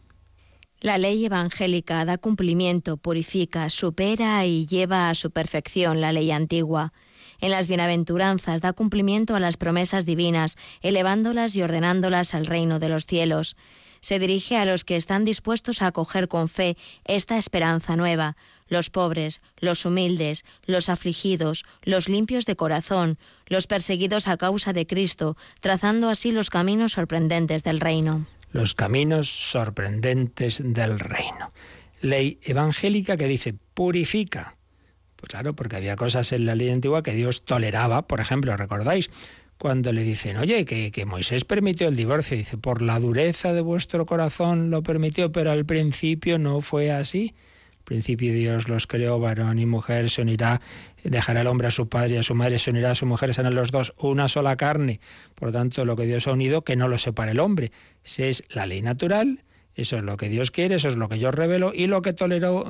La ley evangélica da cumplimiento, purifica, supera y lleva a su perfección la ley antigua. En las bienaventuranzas da cumplimiento a las promesas divinas, elevándolas y ordenándolas al reino de los cielos. Se dirige a los que están dispuestos a acoger con fe esta esperanza nueva, los pobres, los humildes, los afligidos, los limpios de corazón, los perseguidos a causa de Cristo, trazando así los caminos sorprendentes del reino los caminos sorprendentes del reino. Ley evangélica que dice purifica. Pues claro, porque había cosas en la ley antigua que Dios toleraba. Por ejemplo, ¿recordáis? Cuando le dicen, oye, que, Moisés permitió el divorcio, dice, por la dureza de vuestro corazón lo permitió, pero al principio no fue así principio Dios los creó, varón y mujer, se unirá, dejará el hombre a su padre y a su madre, se unirá a su mujer, serán los dos una sola carne. Por tanto, lo que Dios ha unido, que no lo separe el hombre. Esa es la ley natural, eso es lo que Dios quiere, eso es lo que yo revelo y lo que toleró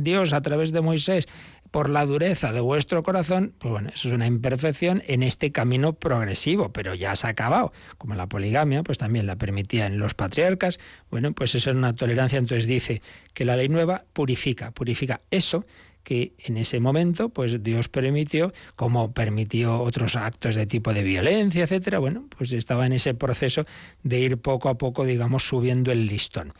Dios a través de Moisés por la dureza de vuestro corazón, pues bueno, eso es una imperfección en este camino progresivo, pero ya se ha acabado. Como la poligamia, pues también la permitía en los patriarcas, bueno, pues eso es una tolerancia, entonces dice que la ley nueva purifica, purifica eso que en ese momento pues Dios permitió, como permitió otros actos de tipo de violencia, etcétera, bueno, pues estaba en ese proceso de ir poco a poco, digamos, subiendo el listón.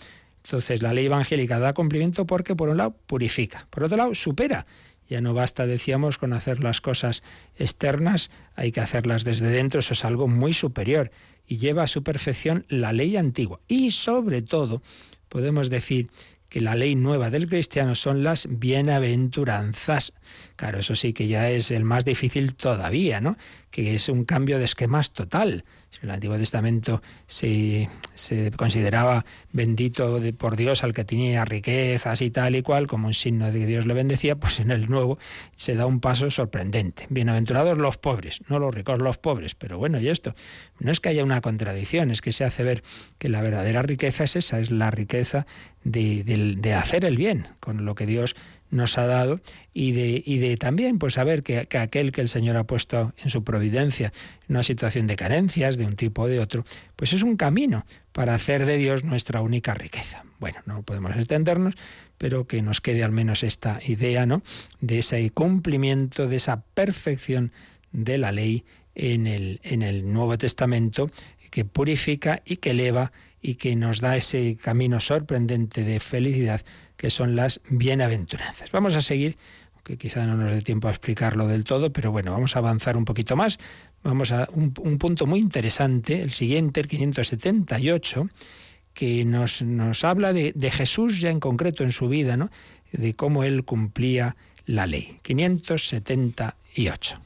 Entonces la ley evangélica da cumplimiento porque por un lado purifica, por otro lado supera. Ya no basta, decíamos, con hacer las cosas externas, hay que hacerlas desde dentro, eso es algo muy superior y lleva a su perfección la ley antigua. Y sobre todo, podemos decir que la ley nueva del cristiano son las bienaventuranzas. Claro, eso sí que ya es el más difícil todavía, ¿no? Que es un cambio de esquemas total. En el Antiguo Testamento se, se consideraba bendito por Dios al que tenía riquezas y tal y cual, como un signo de que Dios le bendecía, pues en el Nuevo se da un paso sorprendente. Bienaventurados los pobres, no los ricos, los pobres. Pero bueno, y esto, no es que haya una contradicción, es que se hace ver que la verdadera riqueza es esa, es la riqueza de, de hacer el bien, con lo que Dios nos ha dado y de, y de también pues saber que, que, aquel que el Señor ha puesto en su providencia en una situación de carencias de un tipo o de otro, pues es un camino para hacer de Dios nuestra única riqueza. Bueno, no podemos extendernos, pero que nos quede al menos esta idea, ¿no? De ese cumplimiento, de esa perfección de la ley en el, en el Nuevo Testamento que purifica y que eleva y que nos da ese camino sorprendente de felicidad que son las bienaventuranzas. Vamos a seguir, aunque quizá no nos dé tiempo a explicarlo del todo, pero bueno, vamos a avanzar un poquito más. Vamos a un, punto muy interesante, el siguiente, el 578, que nos, nos habla de, de Jesús ya en concreto en su vida, ¿no? de cómo él cumplía la ley. 578.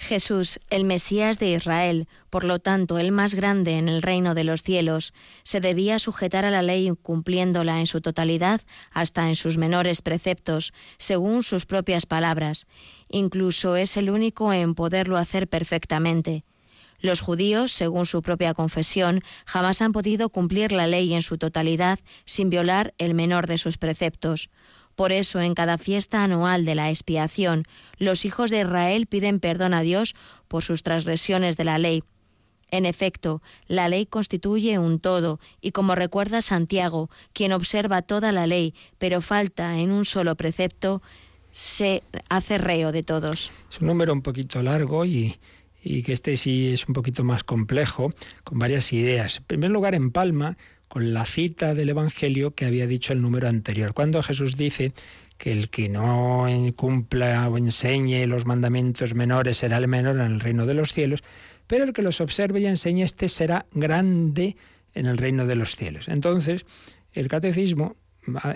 Jesús, el Mesías de Israel, por lo tanto el más grande en el reino de los cielos, se debía sujetar a la ley cumpliéndola en su totalidad hasta en sus menores preceptos, según sus propias palabras. Incluso es el único en poderlo hacer perfectamente. Los judíos, según su propia confesión, jamás han podido cumplir la ley en su totalidad sin violar el menor de sus preceptos. Por eso, en cada fiesta anual de la expiación, los hijos de Israel piden perdón a Dios por sus transgresiones de la ley. En efecto, la ley constituye un todo, y como recuerda Santiago, quien observa toda la ley, pero falta en un solo precepto, se hace reo de todos. Es un número un poquito largo y, y que este sí es un poquito más complejo, con varias ideas. En primer lugar, en Palma con la cita del Evangelio que había dicho el número anterior. Cuando Jesús dice que el que no cumpla o enseñe los mandamientos menores será el menor en el reino de los cielos, pero el que los observe y enseñe este será grande en el reino de los cielos. Entonces, el catecismo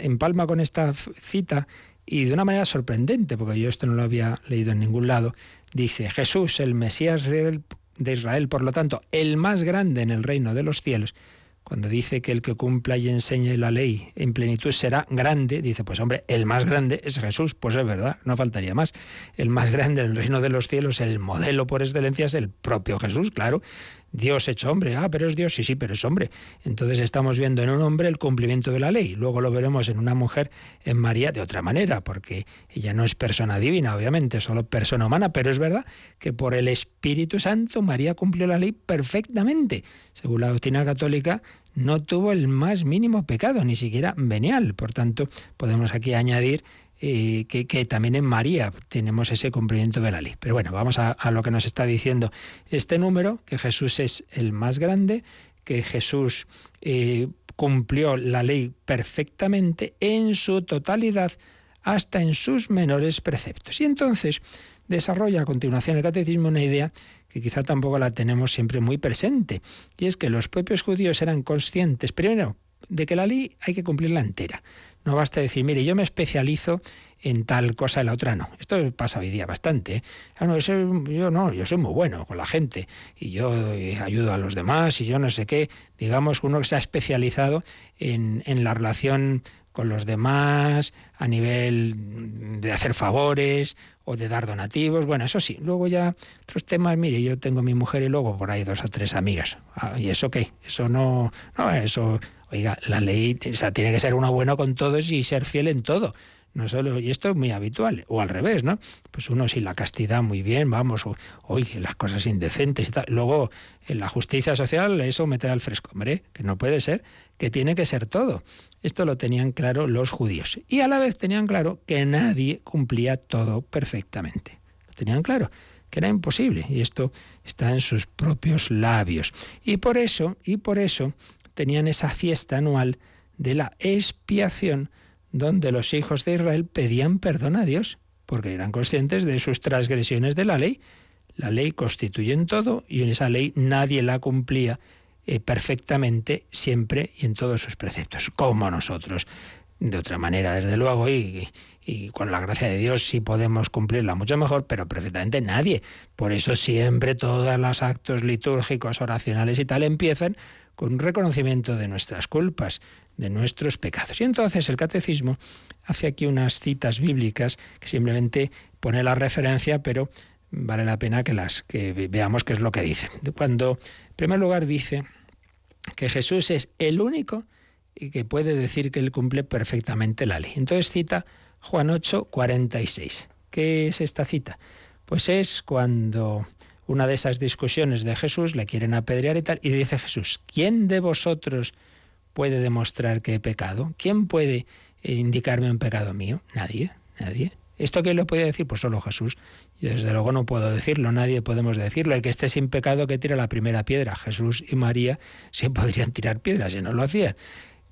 empalma con esta cita y de una manera sorprendente, porque yo esto no lo había leído en ningún lado, dice Jesús, el Mesías de Israel, por lo tanto, el más grande en el reino de los cielos, cuando dice que el que cumpla y enseñe la ley en plenitud será grande, dice, pues hombre, el más grande es Jesús, pues es verdad, no faltaría más. El más grande en el reino de los cielos, el modelo por excelencia es el propio Jesús, claro. Dios hecho hombre, ah, pero es Dios, sí, sí, pero es hombre. Entonces estamos viendo en un hombre el cumplimiento de la ley. Luego lo veremos en una mujer, en María, de otra manera, porque ella no es persona divina, obviamente, solo persona humana, pero es verdad que por el Espíritu Santo María cumplió la ley perfectamente. Según la doctrina católica, no tuvo el más mínimo pecado, ni siquiera venial. Por tanto, podemos aquí añadir eh, que, también en María tenemos ese cumplimiento de la ley. Pero bueno, vamos a, lo que nos está diciendo este número, que Jesús es el más grande, que Jesús eh, cumplió la ley perfectamente en su totalidad, hasta en sus menores preceptos. Y entonces desarrolla a continuación el catecismo una idea que quizá tampoco la tenemos siempre muy presente, y es que los propios judíos eran conscientes, primero, de que la ley hay que cumplirla entera. No basta decir, mire, yo me especializo en tal cosa y la otra no. Esto pasa hoy día bastante. ¿eh? Ah, yo no, yo soy muy bueno con la gente y yo eh, ayudo a los demás y yo no sé qué. Digamos, uno que se ha especializado en, en la relación con los demás, a nivel de hacer favores o de dar donativos. Bueno, eso sí. Luego ya otros temas, mire, yo tengo mi mujer y luego por ahí dos o tres amigas. Ah, ¿Y eso qué? Eso no, no, eso, oiga, la ley, tiene que ser uno bueno con todos y ser fiel en todo. No solo, y esto es muy habitual, o al revés, ¿no? Pues uno sin la castidad muy bien, vamos, o, oye, las cosas indecentes y tal. Luego, en la justicia social, eso meter al fresco, hombre, que no puede ser, que tiene que ser todo. Esto lo tenían claro los judíos. Y a la vez tenían claro que nadie cumplía todo perfectamente. Lo tenían claro, que era imposible. Y esto está en sus propios labios. Y por eso, y por eso, tenían esa fiesta anual de la expiación donde los hijos de Israel pedían perdón a Dios, porque eran conscientes de sus transgresiones de la ley. La ley constituye en todo y en esa ley nadie la cumplía eh, perfectamente siempre y en todos sus preceptos, como nosotros. De otra manera, desde luego, y, y con la gracia de Dios sí podemos cumplirla mucho mejor, pero perfectamente nadie. Por eso siempre todos los actos litúrgicos, oracionales y tal empiezan con un reconocimiento de nuestras culpas, de nuestros pecados. Y entonces el catecismo hace aquí unas citas bíblicas que simplemente pone la referencia, pero vale la pena que las que veamos qué es lo que dice. Cuando en primer lugar dice que Jesús es el único y que puede decir que él cumple perfectamente la ley. Entonces cita Juan 8, 46. ¿Qué es esta cita? Pues es cuando una de esas discusiones de Jesús le quieren apedrear y tal, y dice Jesús, ¿quién de vosotros puede demostrar que he pecado? ¿Quién puede indicarme un pecado mío? Nadie, nadie. ¿Esto quién lo puede decir? Pues solo Jesús. Yo desde luego no puedo decirlo, nadie podemos decirlo. El que esté sin pecado que tire la primera piedra. Jesús y María sí podrían tirar piedras si no lo hacían.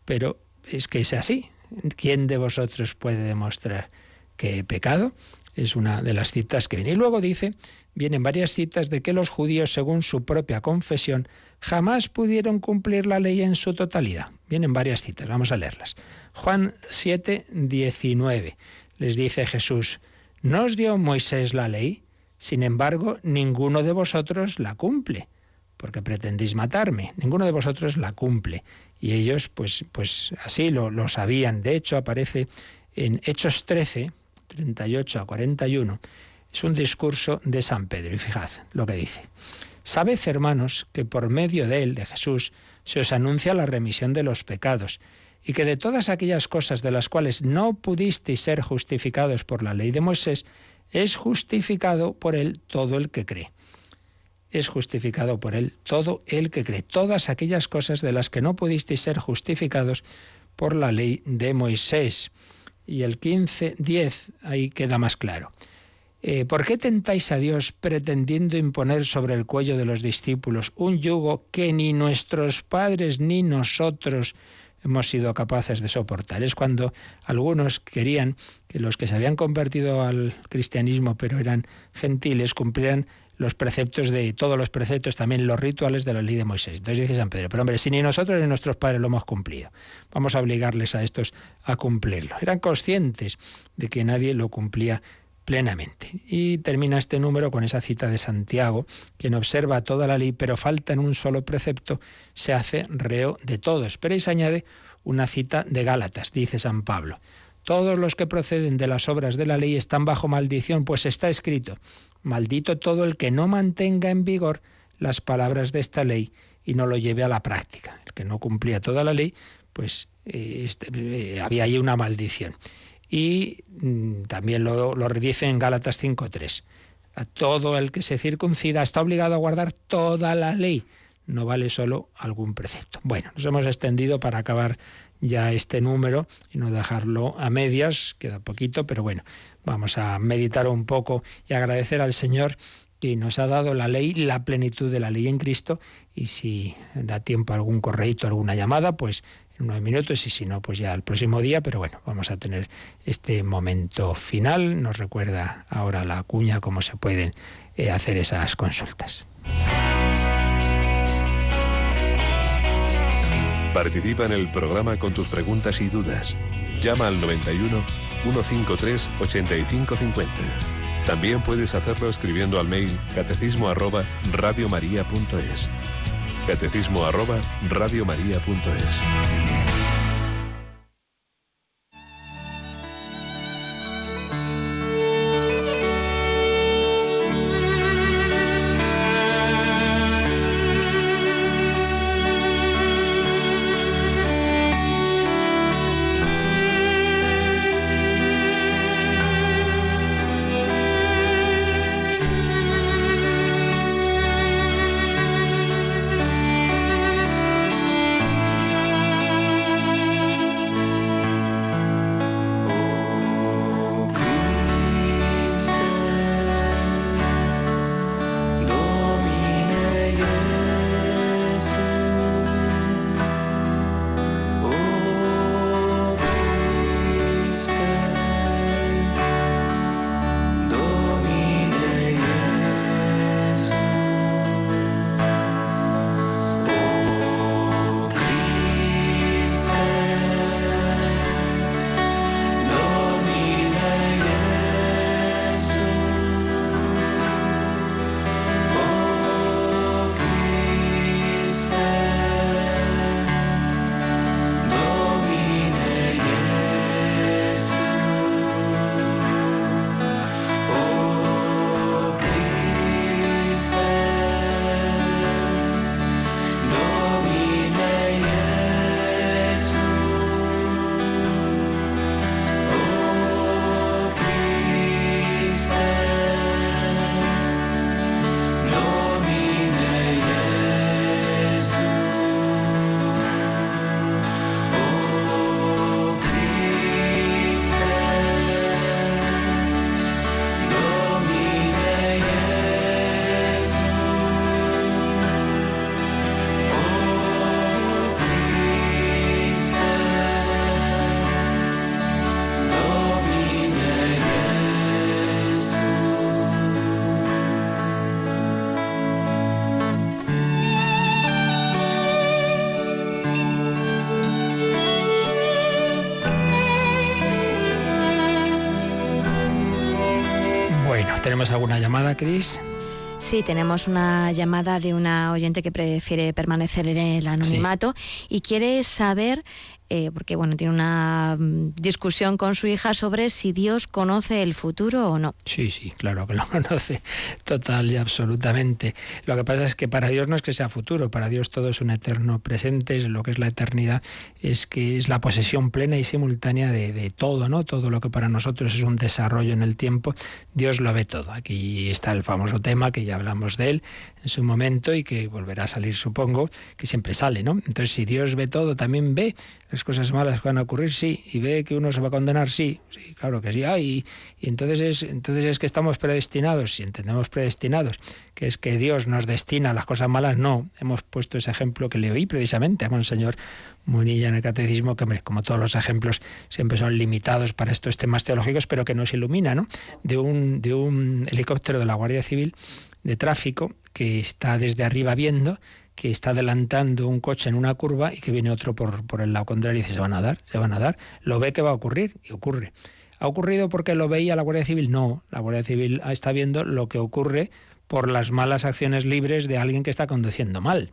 Pero es que es así. ¿Quién de vosotros puede demostrar que he pecado? Es una de las citas que viene. Y luego dice, vienen varias citas de que los judíos, según su propia confesión, jamás pudieron cumplir la ley en su totalidad. Vienen varias citas, vamos a leerlas. Juan 7, 19. Les dice Jesús, ¿no os dio Moisés la ley? Sin embargo, ninguno de vosotros la cumple, porque pretendéis matarme. Ninguno de vosotros la cumple. Y ellos, pues, pues así lo, lo sabían. De hecho, aparece en Hechos 13, 38 a 41, es un discurso de San Pedro. Y fijad lo que dice. Sabed, hermanos, que por medio de él, de Jesús, se os anuncia la remisión de los pecados, y que de todas aquellas cosas de las cuales no pudisteis ser justificados por la ley de Moisés, es justificado por él todo el que cree. Es justificado por él todo el que cree. Todas aquellas cosas de las que no pudisteis ser justificados por la ley de Moisés y el 15, 10, ahí queda más claro. Eh, ¿Por qué tentáis a Dios pretendiendo imponer sobre el cuello de los discípulos un yugo que ni nuestros padres ni nosotros hemos sido capaces de soportar? Es cuando algunos querían que los que se habían convertido al cristianismo pero eran gentiles cumplieran los preceptos de todos los preceptos, también los rituales de la ley de Moisés. Entonces dice San Pedro, pero hombre, si ni nosotros ni nuestros padres lo hemos cumplido, vamos a obligarles a estos a cumplirlo. Eran conscientes de que nadie lo cumplía plenamente. Y termina este número con esa cita de Santiago, quien observa toda la ley, pero falta en un solo precepto, se hace reo de todos. Pero ahí se añade una cita de Gálatas, dice San Pablo. Todos los que proceden de las obras de la ley están bajo maldición, pues está escrito, maldito todo el que no mantenga en vigor las palabras de esta ley y no lo lleve a la práctica. El que no cumplía toda la ley, pues eh, este, eh, había ahí una maldición. Y mm, también lo, lo dice en Gálatas 5.3. A todo el que se circuncida está obligado a guardar toda la ley. no vale solo algún precepto. Bueno, nos hemos extendido para acabar ya este número y no dejarlo a medias, queda poquito, pero bueno, vamos a meditar un poco y agradecer al Señor que nos ha dado la ley, la plenitud de la ley en Cristo, y si da tiempo a algún correíto, alguna llamada, pues nueve minutos, y si no, pues ya el próximo día, pero bueno, vamos a tener este momento final. Nos recuerda ahora la cuña cómo se pueden eh, hacer esas consultas. Participa en el programa con tus preguntas y dudas. Llama al 91 153 8550. También puedes hacerlo escribiendo al mail catecismo arroba radiomaria.es. Catecismo arroba radiomaria.es. alguna llamada, Cris? Sí, tenemos una llamada de una oyente que prefiere permanecer en el anonimato y quiere saber eh, porque bueno, tiene una mm, discusión con su hija sobre si Dios conoce el futuro o no. Sí, sí, claro que lo conoce total y absolutamente. Lo que pasa es que para Dios no es que sea futuro, para Dios todo es un eterno presente, es lo que es la eternidad, es que es la posesión plena y simultánea de, de todo, ¿no? Todo lo que para nosotros es un desarrollo en el tiempo, Dios lo ve todo. Aquí está el famoso tema que ya hablamos de él en su momento y que volverá a salir, supongo, que siempre sale, ¿no? Entonces, si Dios ve todo, también ve las cosas malas que van a ocurrir, sí, y ve que uno se va a condenar, sí, claro que sí. Ah, y, entonces, es, entonces es que estamos predestinados, si entendemos predestinados, que es que Dios nos destina las cosas malas, no. Hemos puesto ese ejemplo que le oí precisamente a Monseñor Munilla en el Catecismo, que como todos los ejemplos siempre son limitados para estos temas teológicos, pero que nos ilumina, ¿no? De un, de un helicóptero de la Guardia Civil de tráfico que está desde arriba viendo que está adelantando un coche en una curva y que viene otro por, por el lado contrario y dice, se van a dar, se van a dar. Lo ve que va a ocurrir y ocurre. ¿Ha ocurrido porque lo veía la Guardia Civil? No, la Guardia Civil está viendo lo que ocurre por las malas acciones libres de alguien que está conduciendo mal.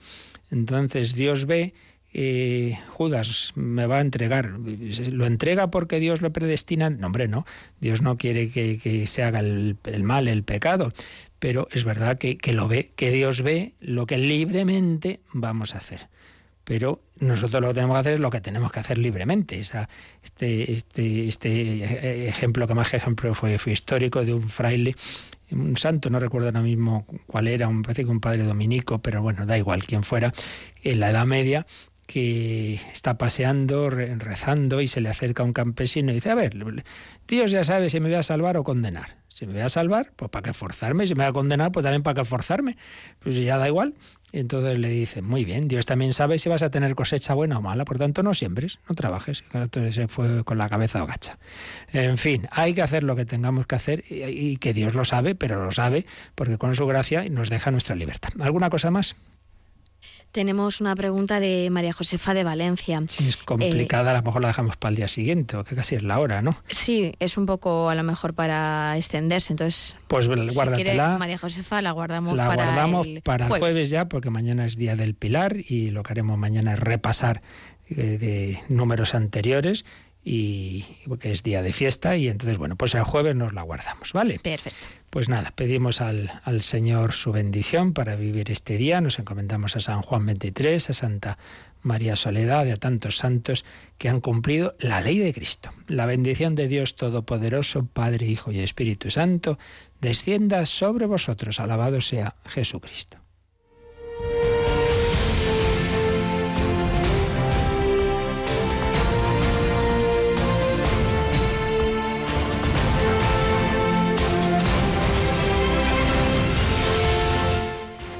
Entonces Dios ve eh, Judas me va a entregar. ¿Lo entrega porque Dios lo predestina? No, hombre, no. Dios no quiere que, se haga el, mal, el pecado pero es verdad que, que Dios ve lo que libremente vamos a hacer. Pero nosotros lo que tenemos que hacer es lo que tenemos que hacer libremente. Esa, este, este, este ejemplo, que más que ejemplo fue, fue histórico, de un fraile un santo, no recuerdo ahora mismo cuál era, un, parece que un padre dominico, pero bueno, da igual quién fuera, en la Edad Media, que está paseando, rezando y se le acerca un campesino y dice, a ver, Dios ya sabe si me voy a salvar o condenar. Si me voy a salvar, pues para qué forzarme. Si me voy a condenar, pues también para qué forzarme. Pues ya da igual. Entonces le dice, muy bien, Dios también sabe si vas a tener cosecha buena o mala, por tanto no siembres, no trabajes. Entonces se fue con la cabeza agacha. En fin, hay que hacer lo que tengamos que hacer y que Dios lo sabe, pero lo sabe porque con su gracia nos deja nuestra libertad. ¿Alguna cosa más? Tenemos una pregunta de María Josefa de Valencia. Si es complicada, a lo mejor la dejamos para el día siguiente, o que casi es la hora, ¿no? Sí, es un poco a lo mejor para extenderse, entonces... Pues guárdatela. María Josefa, la guardamos la para guardamos el para jueves. jueves ya, porque mañana es Día del Pilar y lo que haremos mañana es repasar eh, de números anteriores y porque es día de fiesta y entonces bueno pues el jueves nos la guardamos vale perfecto. Pues nada pedimos al, al Señor su bendición para vivir este día. Nos encomendamos a San Juan 23 a Santa María Soledad y a tantos santos que han cumplido la ley de Cristo. La bendición de Dios todopoderoso Padre Hijo y Espíritu Santo descienda sobre vosotros. Alabado sea Jesucristo